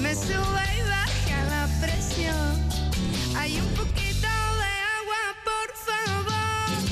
Me sube y baja la presión. Hay un poquito de agua, por favor.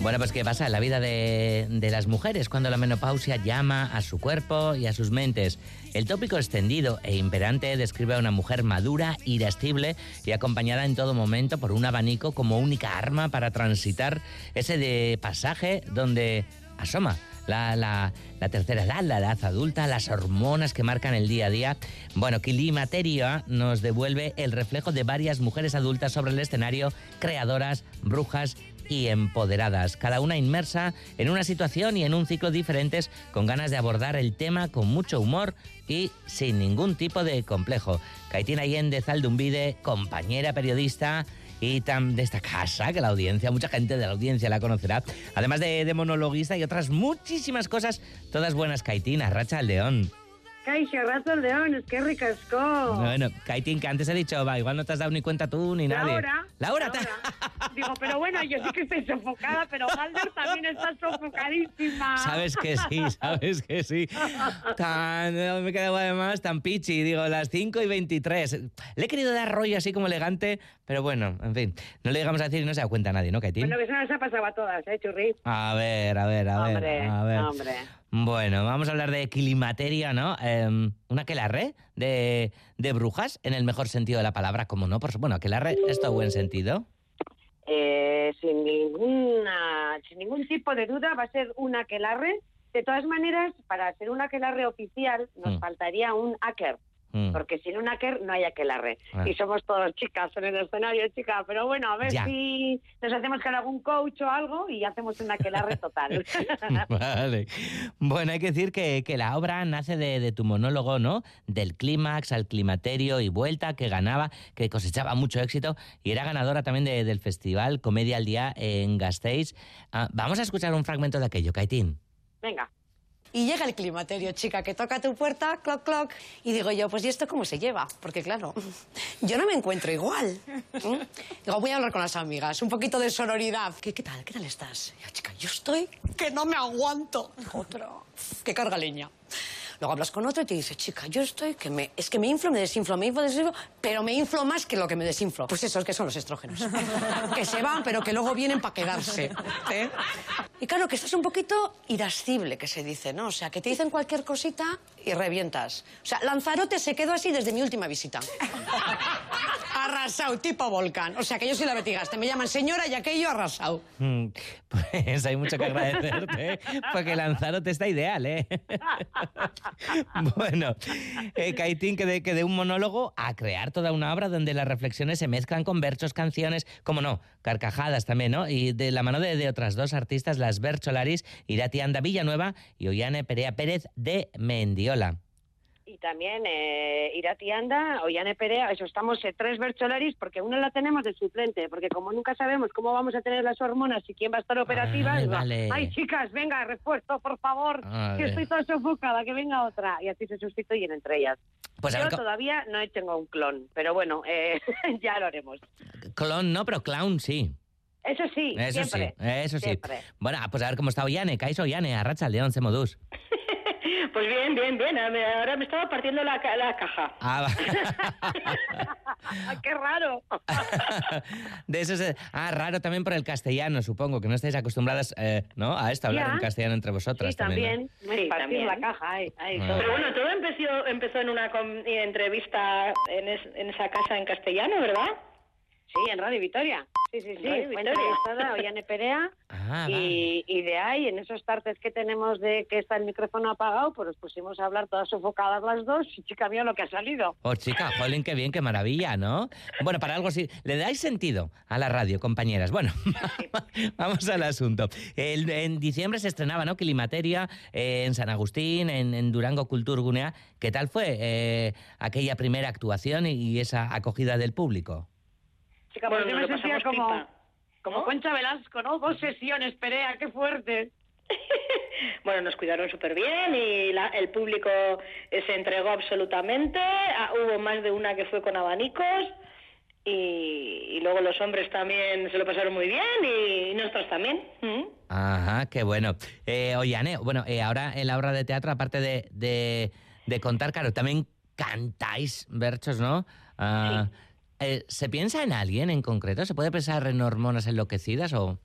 Bueno, pues ¿qué pasa en la vida de, de las mujeres cuando la menopausia llama a su cuerpo y a sus mentes? El tópico extendido e imperante describe a una mujer madura, irascible y acompañada en todo momento por un abanico como única arma para transitar ese de pasaje donde asoma la, la- tercera edad, la edad adulta, las hormonas que marcan el día a día. Bueno, Climateria nos devuelve el reflejo de varias mujeres adultas sobre el escenario, creadoras, brujas y empoderadas, cada una inmersa en una situación y en un ciclo diferentes, con ganas de abordar el tema con mucho humor y sin ningún tipo de complejo. Caitina Allende Zaldumbide, compañera periodista y tan de esta casa, que la audiencia, mucha gente de la audiencia la conocerá, además de, de monologuista y otras muchísimas cosas, todas buenas, Caitina, Racha León. Caixa, rato el león, es que ricasco. Bueno, Caitín, que antes he dicho, va, igual no te has dado ni cuenta tú ni nadie. Laura. Laura, te- Digo, pero bueno, yo sí que estoy sofocada, pero Galder también está sofocadísima. Sabes que sí, sabes que sí. Tan, me he quedado además tan pichi, digo, las 5 y 23. Le he querido dar rollo así como elegante, pero bueno, en fin, no le llegamos a decir y no se da cuenta nadie, ¿no, Caitín? Bueno, que eso nos ha pasado a todas, ¿eh, Churri? A ver, a ver, a ver. hombre, a ver. hombre. Bueno, vamos a hablar de climateria, ¿no? Eh, una aquelarre de, de brujas, en el mejor sentido de la palabra, como no, por su- bueno, aquelarre es todo buen sentido. Eh, sin ninguna, sin ningún tipo de duda va a ser un aquelarre. De todas maneras, para ser un aquelarre oficial nos Mm. faltaría un hacker, Mm. porque sin un hacker no hay aquelarre. Ah. Y somos todos chicas en el escenario, chicas. Pero bueno, a ver Ya. si nos hacemos con algún coach o algo y hacemos un aquelarre total. Vale. Bueno, hay que decir que, que la obra nace de, de tu monólogo, ¿no? Del clímax al climaterio y vuelta, que ganaba, que cosechaba mucho éxito y era ganadora también de- del festival Comedia al Día en Gasteiz. Ah, vamos a escuchar un fragmento de aquello, Caitín. Venga. Y llega el climaterio, chica, que toca tu puerta, clock, clock. Y digo yo, pues ¿y esto cómo se lleva? Porque claro, yo no me encuentro igual. ¿Mm? Digo, voy a hablar con las amigas, un poquito de sororidad. ¿Qué, qué tal? ¿Qué tal estás? Y yo, chica, yo estoy que no me aguanto. Otra. Que carga leña. Luego hablas con otro y te dice, chica, yo estoy que me... Es que me inflo, me desinflo, me inflo, desinflo, pero me inflo más que lo que me desinflo. Pues eso, es que son los estrógenos. que se van, pero que luego vienen para quedarse. ¿eh? Y claro, que estás un poquito irascible, que se dice, ¿no? O sea, que te dicen cualquier cosita y revientas. O sea, Lanzarote se quedó así desde mi última visita. Arrasado, tipo volcán. O sea, que yo soy la betigaste. Me llaman señora y aquello arrasado. Mm, Pues hay mucho que agradecerte, porque Lanzarote está ideal, ¿eh? Bueno, eh, Caitín, que de, que de un monólogo a crear toda una obra donde las reflexiones se mezclan con versos, canciones, como no, carcajadas también, ¿no? Y de la mano de, de otras dos artistas, las Bercholaris, Irati Anda Villanueva y Ollane Perea Pérez de Mendiola. Y también eh, Irati Anda, Ollane Perea, eso estamos eh, tres Bercholaris, porque una la tenemos de suplente, porque como nunca sabemos cómo vamos a tener las hormonas y quién va a estar operativa, Ay, vale. ay chicas, venga, refuerzo, por favor, Vale. que estoy toda sofocada, que venga otra. Y así se sustituyen entre ellas. Pues Yo ver, todavía no tengo un clon, pero bueno, eh, ya lo haremos. clon no, pero clown sí. Eso sí, Eso siempre. sí, eso sí. Bueno, pues a ver cómo está Ollane, Caiso Ollane, Arracha León, Semodús. Pues bien, bien, bien. Ahora me estaba partiendo la, ca- la caja. Ah, va. Ah, ¡Qué raro! De eso se- Ah, raro también por el castellano, supongo, que no estáis acostumbradas eh, ¿no? a esto, hablar Ya. en castellano entre vosotras. Sí, también. también. Sí, Partir también. la caja, ay, ay, Ah. todo. Pero bueno, todo empezó, empezó en una com- entrevista en, es- en esa casa en castellano, ¿verdad? Sí, en Radio Victoria. Sí, sí, sí. Radio Fue entrevistada Ollane Perea Ah, y, y de ahí, en esos tartes que tenemos de que está el micrófono apagado, pues nos pusimos a hablar todas sofocadas las dos y chica mía lo que ha salido. Oh, chica, jolín, qué bien, qué maravilla, ¿no? Bueno, para algo así, ¿le dais sentido a la radio, compañeras? Bueno, vamos al asunto. El- en diciembre se estrenaba, ¿no? Climateria eh, en San Agustín, en, en Durango Cultur Gunea. ¿Qué tal fue eh, aquella primera actuación y, y esa acogida del público? Chica, Bueno, pues yo me sentía como, pipa. como Concha Velasco, ¿no? Dos sesiones, Perea, qué fuerte. Bueno, nos cuidaron súper bien y la- el público eh, se entregó absolutamente. Ah, hubo más de una que fue con abanicos y, y luego los hombres también se lo pasaron muy bien y, nosotros también. Mm. Ajá, qué bueno. Eh, oye, Ane, bueno, eh, ahora en la obra de teatro, aparte de, de- de contar, claro, también cantáis berchos, ¿no? Ah, eh, ¿Se piensa en alguien en concreto? ¿Se puede pensar en hormonas enloquecidas o...?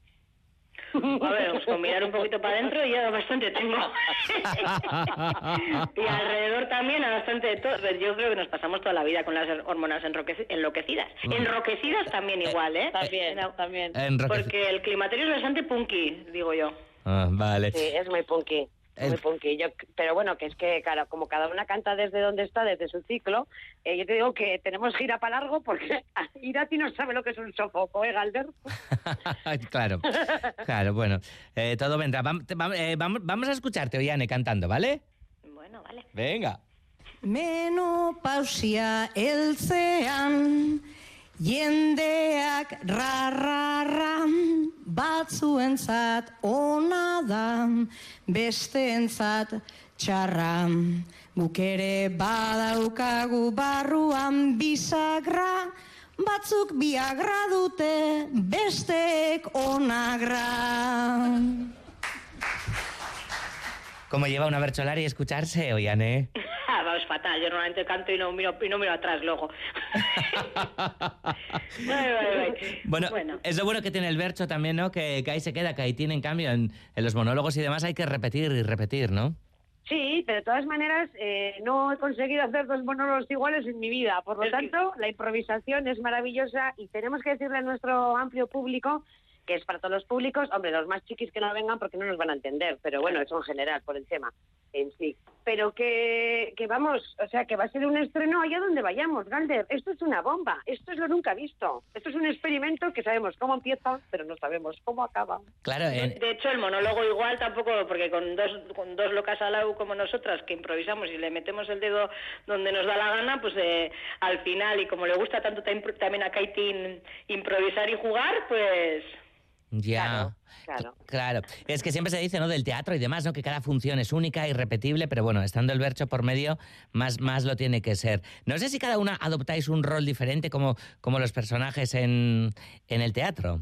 A ver, pues con mirar un poquito para adentro ya bastante tengo. y alrededor también a bastante de todo. Yo creo que nos pasamos toda la vida con las hormonas enloquecidas. Mm. Enroquecidas también igual, ¿eh? También, también. Porque el climaterio es bastante punky, digo yo. Ah, vale. Sí, es muy punky. El- Muy punky. Yo, pero bueno, que es que, claro, como cada una canta desde donde está, desde su ciclo, eh, yo te digo que tenemos gira para largo porque Irati no sabe lo que es un sofoco, ¿eh, Galder? claro, claro, bueno. eh, todo vendrá. Vam- te- vam- eh, vamos, vamos a escucharte, Oiane, cantando, ¿vale? Bueno, vale. Venga. Menopausia heltzean jendeak rarrarra batzuentzat ona da besteentzat txarra. Guk ere badaukagu barruan bisagra batzuk biagra dute besteek onagra ¿Cómo lleva una bercholari escucharse, Oiane? Ah, vamos fatal. Yo normalmente canto y no miro, y no miro atrás luego. Vale. Bueno, es lo bueno que tiene el bercho también, ¿no? Que, que ahí se queda, que ahí tiene, en cambio, en, en los monólogos y demás hay que repetir y repetir, ¿no? Sí, pero de todas maneras eh, no he conseguido hacer dos monólogos iguales en mi vida. Por lo Es que- tanto, la improvisación es maravillosa y tenemos que decirle a nuestro amplio público que es para todos los públicos, hombre, los más chiquis que no vengan porque no nos van a entender, pero bueno, eso en general, por el tema en sí. Pero que, que vamos, o sea, que va a ser un estreno allá donde vayamos, Galder. Esto es una bomba, esto es lo nunca visto. Esto es un experimento que sabemos cómo empieza, pero no sabemos cómo acaba. Claro, en- De hecho, el monólogo igual tampoco, porque con dos, con dos locas al lado como nosotras que improvisamos y le metemos el dedo donde nos da la gana, pues eh, al final, y como le gusta tanto tam- también a Kaitin improvisar y jugar, pues ya. Claro. Claro, es que siempre se dice, ¿no? Del teatro y demás, ¿no? Que cada función es única, irrepetible, pero bueno, estando el bercho por medio, más, más lo tiene que ser. No sé si cada una adoptáis un rol diferente como, como los personajes en, en el teatro.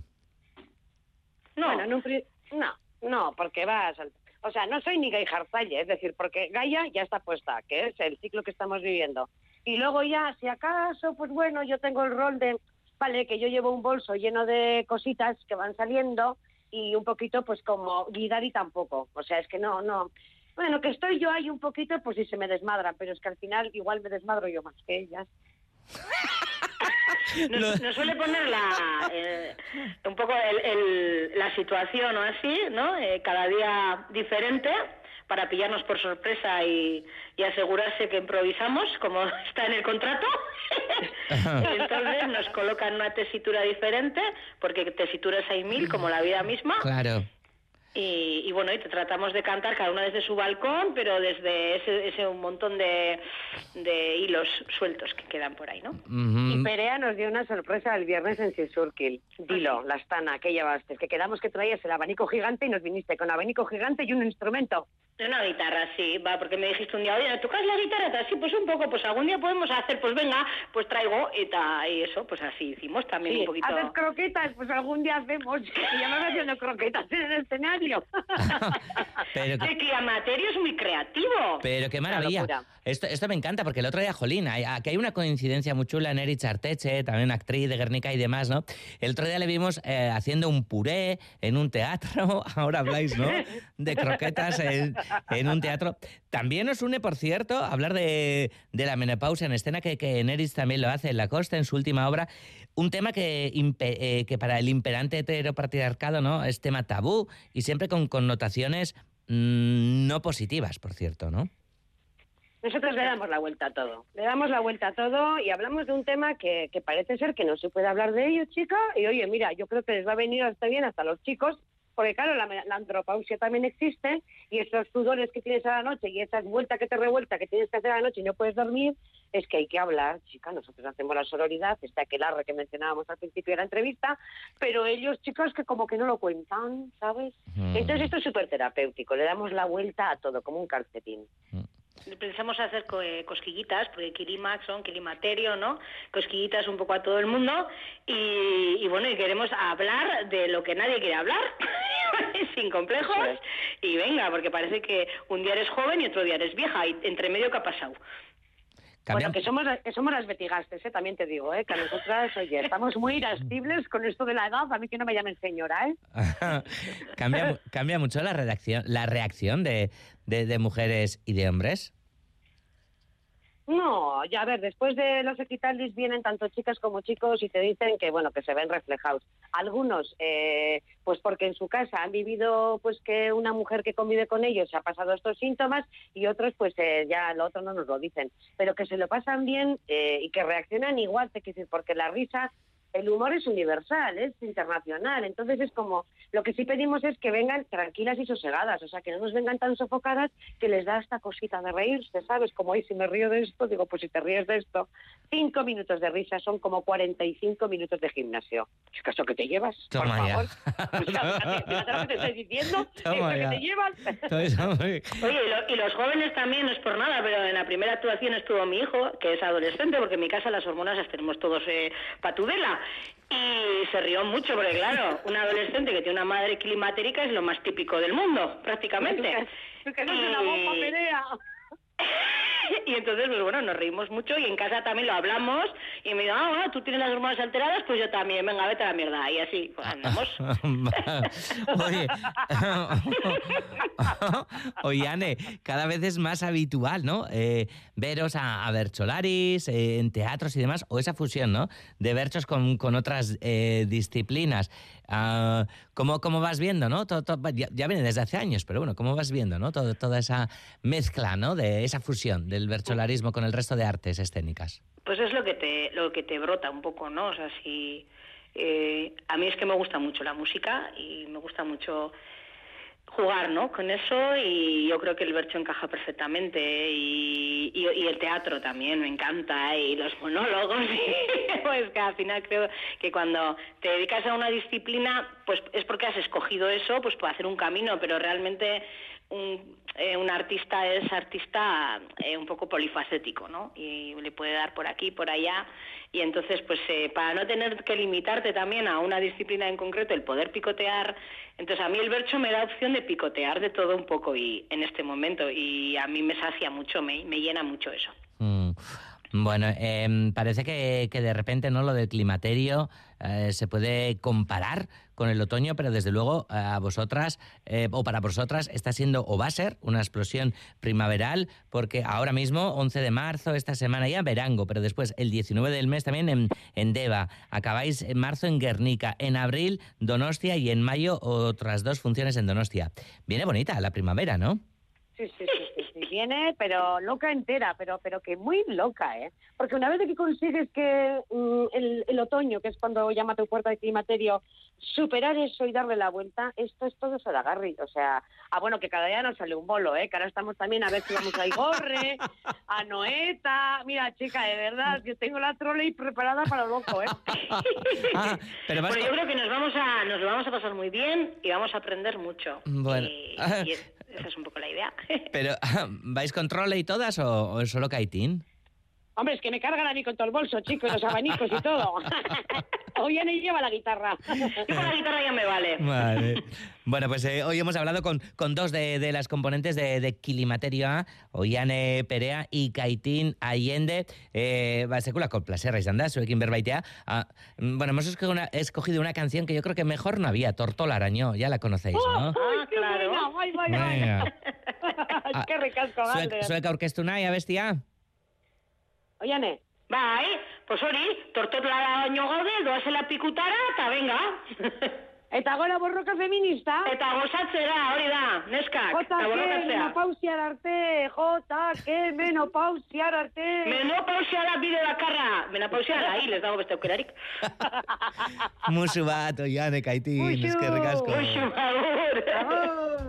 no. Bueno, en un pri- no, no, porque vas al... O sea, no soy ni Gay es decir, porque Gaia ya está puesta, que es el ciclo que estamos viviendo. Y luego ya, si acaso, pues bueno, yo tengo el rol de, vale, que yo llevo un bolso lleno de cositas que van saliendo y un poquito, pues como Guidari tampoco. O sea, es que no, no. Bueno, que estoy yo ahí un poquito, pues sí se me desmadran, pero es que al final igual me desmadro yo más que ellas. Nos, nos suele poner la, eh, un poco el- el- la situación o así, ¿no? Eh, cada día diferente para pillarnos por sorpresa y, y asegurarse que improvisamos, como está en el contrato. y entonces nos colocan una tesitura diferente, porque tesituras hay mil, como la vida misma. Claro. Y, y bueno, y te tratamos de cantar cada una desde su balcón, pero desde ese, ese un montón de, de hilos sueltos que quedan por ahí, ¿no? Y Perea nos dio una sorpresa el viernes en Sisurkil. Dilo, la estana, que llevaste. Que quedamos que traías el abanico gigante y nos viniste con abanico gigante y un instrumento. Una guitarra, sí, va, porque me dijiste un día, oye, ¿tocas la guitarra? Sí, pues un poco, pues algún día podemos hacer, pues venga, pues traigo y, ta, y eso, pues así hicimos también Sí, un poquito. haces croquetas, pues algún día hacemos. Y ya me haciendo croquetas en el escenario. Pero, El climaterio es muy creativo. pero qué maravilla. Esto, esto me encanta, porque el otro día, Jolín, hay- aquí hay una coincidencia muy chula en Erich Arteche, también actriz de Guernica y demás, ¿no? El otro día le vimos eh, haciendo un puré en un teatro, ahora habláis, ¿no? De croquetas en, en un teatro. También nos une, por cierto, hablar de, la menopausia en escena, que, que Neris también lo hace en La Costa, en su última obra. Un tema que, eh, para el imperante heteropatriarcado, ¿no? Es tema tabú y siempre con connotaciones mm, no positivas, por cierto, ¿no? Nosotros le damos la vuelta a todo. Le damos la vuelta a todo y hablamos de un tema que, que parece ser que no se puede hablar de ello, chica. Y oye, mira, yo creo que les va a venir hasta bien hasta los chicos, porque claro, la, la andropausia también existe y esos sudores que tienes a la noche y esas vueltas que te revuelta que tienes que hacer a la noche y no puedes dormir, es que hay que hablar, chica. Nosotros hacemos la sororidad, está aquel arre que mencionábamos al principio de la entrevista, pero ellos, chicos, que como que no lo cuentan, ¿sabes? Mm. Entonces esto es súper terapéutico, le damos la vuelta a todo, como un calcetín. Pensamos hacer co- eh, cosquillitas, porque Kilimax son Kilimaterio, ¿no? Cosquillitas un poco a todo el mundo. Y, y bueno, y queremos hablar de lo que nadie quiere hablar, sin complejos. Y venga, porque parece que un día eres joven y otro día eres vieja. Y entre medio, ¿qué ha pasado? Bueno, que somos, que somos las betigastes, ¿eh? también te digo, ¿eh? que a nosotras, oye, estamos muy irascibles con esto de la edad, a mí que no me llamen señora, ¿eh? cambia, cambia mucho la reacción, la reacción de, de- de mujeres y de hombres. No, ya a ver, después de los equitalis vienen tanto chicas como chicos y te dicen que, bueno, que se ven reflejados. Algunos, eh, pues porque en su casa han vivido, pues que una mujer que convive con ellos ha pasado estos síntomas y otros, pues eh, ya lo otro no nos lo dicen. Pero que se lo pasan bien eh, y que reaccionan igual, te quiero decir, porque la risa, el humor es universal, es internacional. Entonces es como, lo que sí pedimos es que vengan tranquilas y sosegadas, o sea, que no nos vengan tan sofocadas que les da esta cosita de reírse, ¿sabes? Como, ay, si me río de esto, digo, pues si te ríes de esto, cinco minutos de risa son como 45 minutos de gimnasio. ¿Qué caso que te llevas? Por Toma ya. favor. Lo que te estoy diciendo, Toma esto ya. que te llevas. Oye, y, lo- y los jóvenes también, no es por nada, pero en la primera actuación estuvo mi hijo, que es adolescente, porque en mi casa las hormonas las tenemos todos eh, patudela. Y se rió mucho, porque claro, un adolescente que tiene una madre climatérica es lo más típico del mundo, prácticamente. Una bomba. y entonces, pues bueno, nos reímos mucho y en casa también lo hablamos y me dijo, ah, bueno, tú tienes las hormonas alteradas, pues yo también, venga, vete a la mierda. Y así, pues andamos. Oye, oye, Ane, cada vez es más habitual, ¿no? Eh, veros a, a Bercholaris, eh, en teatros y demás, o esa fusión, ¿no? De Berchos con, con otras eh, disciplinas. Ah, ¿cómo, cómo vas viendo, no? Todo- todo- ya, viene desde hace años, pero bueno, ¿cómo vas viendo, no? Todo- toda esa mezcla, ¿no? De esa fusión del bercholarismo con el resto de artes escénicas. Pues es lo que te, lo que te brota un poco, ¿no? O sea, si... eh, a mí es que me gusta mucho la música y me gusta mucho jugar, ¿no? Con eso y yo creo que el bercho encaja perfectamente y, y, y el teatro también me encanta y los monólogos y pues que al final creo que cuando te dedicas a una disciplina pues es porque has escogido eso pues para hacer un camino pero realmente un, eh, un artista es artista eh, un poco polifacético, ¿no? Y le puede dar por aquí, por allá. Y entonces, pues eh, para no tener que limitarte también a una disciplina en concreto, el poder picotear, entonces a mí el bercho me da opción de picotear de todo un poco y en este momento y a mí me sacia mucho, me, me llena mucho eso. Mm, Bueno, em, parece que, que de repente no lo del climaterio eh, se puede comparar con el otoño, pero desde luego a vosotras eh, o para vosotras está siendo o va a ser una explosión primaveral, porque ahora mismo, 11 de marzo, esta semana ya verango, pero después el 19 del mes también en, en Deva, acabáis en marzo en Guernica, en abril Donostia y en mayo otras dos funciones en Donostia. Viene bonita la primavera, ¿no? Sí, sí, sí, sí, viene, pero loca entera, pero, pero que muy loca, ¿eh? Porque una vez de que consigues que mm, el, el otoño, que es cuando llama tu puerta de climaterio, superar eso y darle la vuelta, esto es todo Sodagarri. O sea, ah, bueno, que cada día nos sale un bolo, ¿eh? Que ahora estamos también a ver si vamos a Igorre, a Noeta. Mira, chica, de verdad, yo tengo la trolley preparada para lo loco, ¿eh? Ah, pero con- yo creo que nos vamos a nos lo vamos a pasar muy bien y vamos a aprender mucho. Bueno. Y, y es- esa es un poco la idea. Pero, ¿vais con trole y todas o, o solo kaitín? Hombre, es que me cargan a mí con todo el bolso, chicos, los abanicos y todo. Hoy ni lleva la guitarra. Yo con la guitarra ya me vale. Vale. Bueno, pues eh, hoy hemos hablado con, con dos de, de las componentes de, de Kilimaterio A, Oiane Perea y Kaitín Allende. Eh, placerra izan da, zuekin berbaitea. Ah, mm, bueno, hemos escogido una, escogido una canción que yo creo que mejor no había, Tortola Arañó, ya la conocéis, ¿no? Ah, qué claro. Bai, bai, bai. Ah, Qué ricasco, Zuek, Galder. zuek aurkeztu nahi, abestia? Oiane, Bai, pues hori, tortotla baino gaude, doazela pikutara, eta venga. eta gora borroka feminista. eta gozatzera, hori da, neskak, Jota, borrokatzea. menopausiar arte, jota, que menopausiar arte. Menopausia da bide bakarra. Menopausia da, hil, ez dago beste aukerarik. Musu bat, Oiane, Kaitín, Musu. eskerrik asko. Uxu, agur.